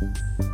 Thank you.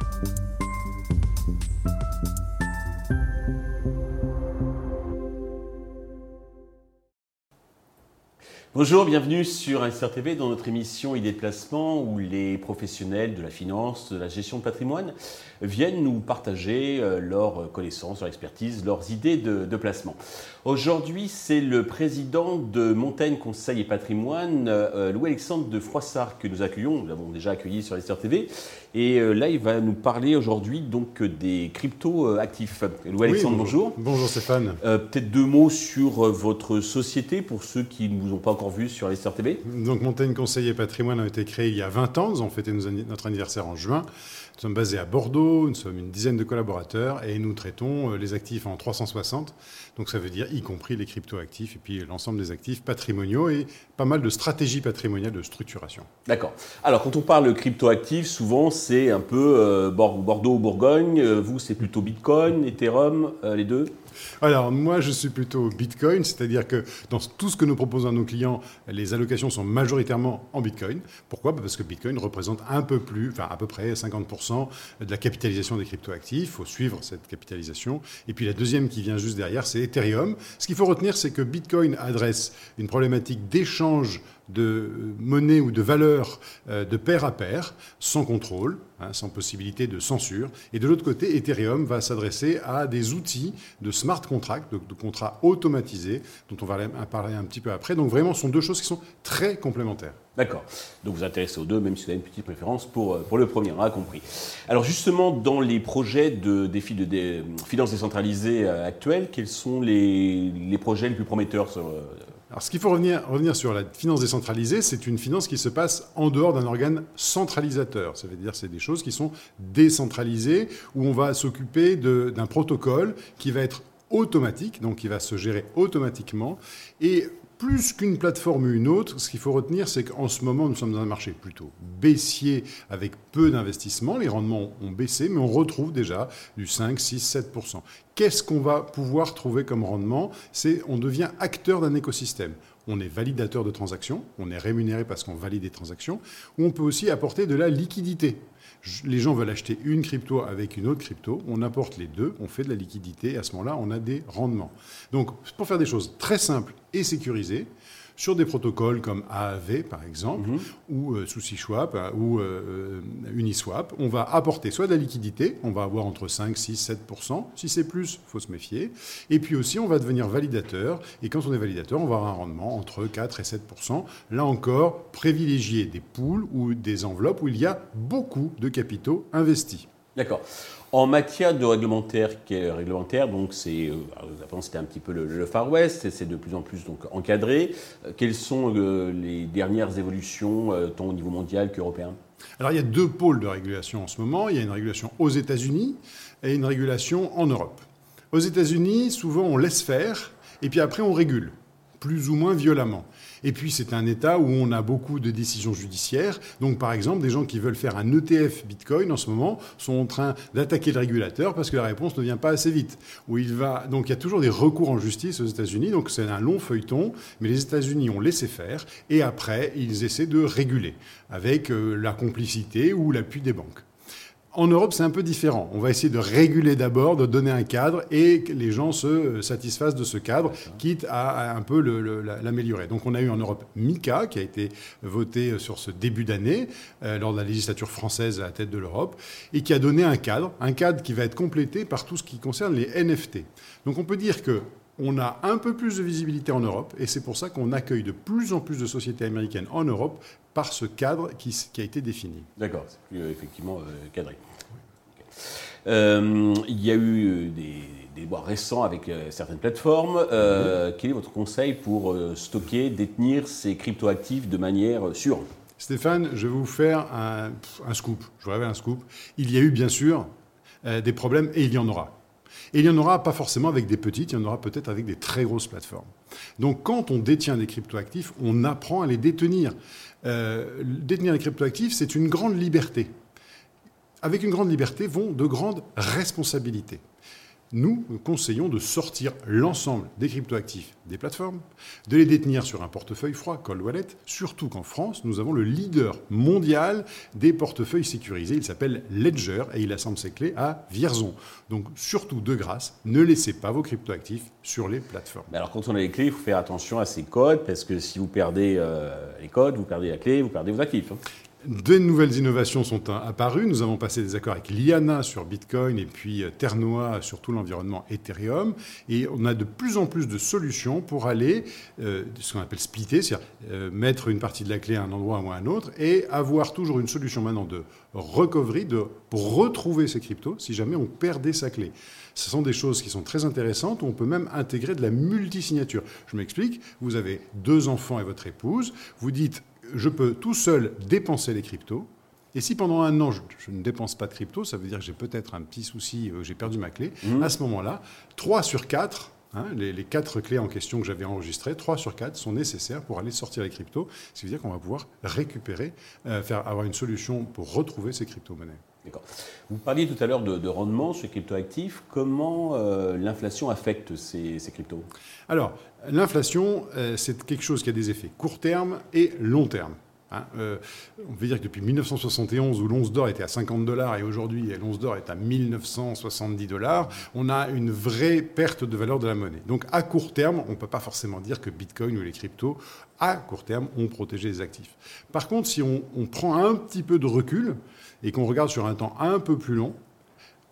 Bonjour, bienvenue sur TV dans notre émission Idées de placement où les professionnels de la finance, de la gestion de patrimoine viennent nous partager euh, leurs connaissances, leur expertise, leurs idées de, placement. Aujourd'hui, c'est le président de Montaigne Conseil et Patrimoine, euh, Louis-Alexandre de Froissart, que nous accueillons. Nous l'avons déjà accueilli sur TV. Et euh, là, il va nous parler aujourd'hui donc des crypto-actifs. Louis-Alexandre, bonjour. Bonjour Stéphane. Peut-être deux mots sur votre société pour ceux qui ne vous ont pas encore vu sur les TV. Donc Montaigne Conseil et Patrimoine a été créé il y a 20 ans. Nous avons fêté notre anniversaire en juin. Nous sommes basés à Bordeaux, nous sommes une dizaine de collaborateurs et nous traitons euh, les actifs en 360. Donc ça veut dire y compris les crypto-actifs et puis l'ensemble des actifs patrimoniaux et pas mal de stratégies patrimoniales de structuration. D'accord. Alors quand on parle de crypto-actifs, souvent c'est un peu euh, Bordeaux ou Bourgogne. Euh, vous, c'est plutôt Bitcoin, Ethereum, les deux? Alors, moi, je suis plutôt Bitcoin, c'est-à-dire que dans tout ce que nous proposons à nos clients, les allocations sont majoritairement en Bitcoin. Pourquoi? Bah, Parce que Bitcoin représente un peu plus, enfin à peu près 50% de la capitalisation des cryptoactifs. Il faut suivre cette capitalisation. Et puis la deuxième qui vient juste derrière, c'est Ethereum. Ce qu'il faut retenir, c'est que Bitcoin adresse une problématique d'échange de monnaie ou de valeur euh, de pair à pair, sans contrôle, hein, sans possibilité de censure. Et de l'autre côté, Ethereum va s'adresser à des outils de smart contract, de, contrats automatisés, dont on va parler un petit peu après. Donc vraiment, ce sont deux choses qui sont très complémentaires. D'accord. Donc vous intéressez aux deux, même si vous avez une petite préférence pour, euh, pour le premier, on a compris. Alors justement, dans les projets de défis de, de finances décentralisées euh, actuels, quels sont les, les projets les plus prometteurs alors, ce qu'il faut revenir, sur la finance décentralisée, c'est une finance qui se passe en dehors d'un organe centralisateur. Ça veut dire c'est des choses qui sont décentralisées, où on va s'occuper d'un protocole qui va être automatique, donc qui va se gérer automatiquement. Et plus qu'une plateforme ou une autre, ce qu'il faut retenir, c'est qu'en ce moment, nous sommes dans un marché plutôt baissier, avec peu d'investissements. Les rendements ont baissé, mais on retrouve déjà du 5, 6, 7 Qu'est-ce qu'on va pouvoir trouver comme rendement? C'est on devient acteur d'un écosystème. On est validateur de transactions, on est rémunéré parce qu'on valide des transactions, ou on peut aussi apporter de la liquidité. Les gens veulent acheter une crypto avec une autre crypto, on apporte les deux, on fait de la liquidité, et à ce moment-là, on a des rendements. Donc, pour faire des choses très simples et sécurisées, sur des protocoles comme AAV, par exemple, mhm. ou euh, SushiSwap, euh, ou euh, Uniswap. On va apporter soit de la liquidité, on va avoir entre 5, 6, 7% Si c'est plus, il faut se méfier. Et puis aussi, on va devenir validateur. Et quand on est validateur, on va avoir un rendement entre 4 et 7% Là encore, privilégier des pools ou des enveloppes où il y a beaucoup de capitaux investis. D'accord. En matière de réglementaire, réglementaire donc c'est, euh, c'était un petit peu le, Far West, c'est de plus en plus encadré. Euh, quelles sont euh, les dernières évolutions, tant au niveau mondial qu'européen? Alors il y a deux pôles de régulation en ce moment. Il y a une régulation aux États-Unis et une régulation en Europe. Aux États-Unis, souvent on laisse faire et puis après on régule, plus ou moins violemment. Et puis c'est un État où on a beaucoup de décisions judiciaires. Donc par exemple, des gens qui veulent faire un ETF Bitcoin en ce moment sont en train d'attaquer le régulateur parce que la réponse ne vient pas assez vite. Il. Donc il y a toujours des recours en justice aux États-Unis. Donc c'est un long feuilleton, mais les États-Unis ont laissé faire et après ils essaient de réguler avec euh, la complicité ou l'appui des banques. En Europe, c'est un peu différent. On va essayer de réguler d'abord, de donner un cadre et que les gens se satisfassent de ce cadre, quitte à, un peu l'améliorer. Donc on a eu en Europe MICA, qui a été voté sur ce début d'année, euh, lors de la législature française à la tête de l'Europe, et qui a donné un cadre, un cadre qui va être complété par tout ce qui concerne les NFT. Donc on peut dire que on a un peu plus de visibilité en Europe et c'est pour ça qu'on accueille de plus en plus de sociétés américaines en Europe par ce cadre qui, a été défini. D'accord, c'est plus euh, effectivement euh, cadré. Euh, il y a eu des débats récents avec certaines plateformes. Quel est votre conseil pour stocker, détenir ces cryptoactifs de manière sûre? Stéphane, je vais vous faire un, un scoop. Je vous révèle un scoop. Il y a eu bien sûr des problèmes et il y en aura. Et il n'y en aura pas forcément avec des petites, il y en aura peut-être avec des très grosses plateformes. Donc quand on détient des cryptoactifs, on apprend à les détenir. Euh, détenir les cryptoactifs, c'est une grande liberté. Avec une grande liberté vont de grandes responsabilités. Nous conseillons de sortir l'ensemble des cryptoactifs des plateformes, de les détenir sur un portefeuille froid, Cold Wallet, surtout qu'en France, nous avons le leader mondial des portefeuilles sécurisés. Il s'appelle Ledger et il assemble ses clés à Vierzon. Donc surtout, de grâce, ne laissez pas vos cryptoactifs sur les plateformes. alors quand on a les clés, il faut faire attention à ces codes parce que si vous perdez euh, les codes, vous perdez la clé, vous perdez vos actifs. Hein. De nouvelles innovations sont apparues. Nous avons passé des accords avec Liana sur Bitcoin et puis euh, Ternoa sur tout l'environnement Ethereum. Et on a de plus en plus de solutions pour aller, euh, ce qu'on appelle splitter, c'est-à-dire euh, mettre une partie de la clé à un endroit ou à un autre, et avoir toujours une solution maintenant de recovery, de, retrouver ses cryptos si jamais on perdait sa clé. Ce sont des choses qui sont très intéressantes on peut même intégrer de la multisignature. Je m'explique, vous avez deux enfants et votre épouse, vous dites je peux tout seul dépenser les cryptos. Et si pendant un an, je, ne dépense pas de crypto, ça veut dire que j'ai peut-être un petit souci, euh, j'ai perdu ma clé. Mmh. À ce moment-là, 3 sur 4, hein, les, les, 4 clés en question que j'avais enregistrées, 3 sur 4 sont nécessaires pour aller sortir les cryptos. Ce qui veut dire qu'on va pouvoir récupérer, euh, faire, avoir une solution pour retrouver ces crypto-monnaies. D'accord. Vous parliez tout à l'heure de, rendement sur les cryptoactifs. Comment euh, l'inflation affecte ces, cryptos? Alors, l'inflation, euh, c'est quelque chose qui a des effets court terme et long terme. Hein. Euh, on peut dire que depuis 1971, où l'once d'or était à 50 dollars et aujourd'hui l'once d'or est à 1970 dollars, on a une vraie perte de valeur de la monnaie. Donc à court terme, on ne peut pas forcément dire que Bitcoin ou les cryptos, à court terme, ont protégé les actifs. Par contre, si on, on prend un petit peu de recul et qu'on regarde sur un temps un peu plus long,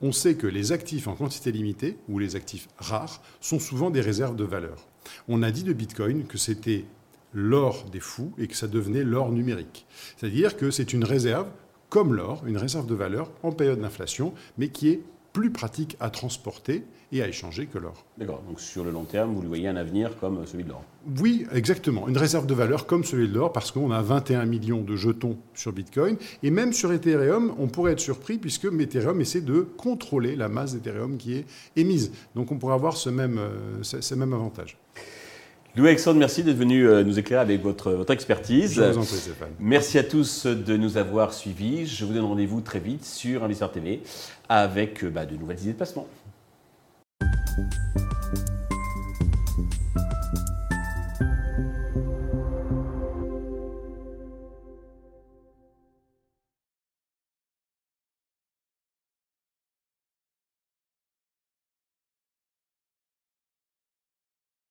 on sait que les actifs en quantité limitée, ou les actifs rares, sont souvent des réserves de valeur. On a dit de Bitcoin que c'était l'or des fous et que ça devenait l'or numérique. C'est-à-dire que c'est une réserve, comme l'or, une réserve de valeur en période d'inflation, mais qui est plus pratique à transporter et à échanger que l'or. D'accord, donc sur le long terme, vous voyez un avenir comme celui de l'or Oui, exactement. Une réserve de valeur comme celui de l'or, parce qu'on a 21 millions de jetons sur Bitcoin. Et même sur Ethereum, on pourrait être surpris, puisque Ethereum essaie de contrôler la masse d'Ethereum qui est émise. Donc on pourrait avoir ce même, euh, ce même avantage. Louis-Alexandre, merci d'être venu euh, nous éclairer avec votre, votre expertise. Je vous en prie, Stéphane. Merci à tous de nous avoir suivis. Je vous donne rendez-vous très vite sur Investisseur TV avec euh, bah, de nouvelles idées de placement.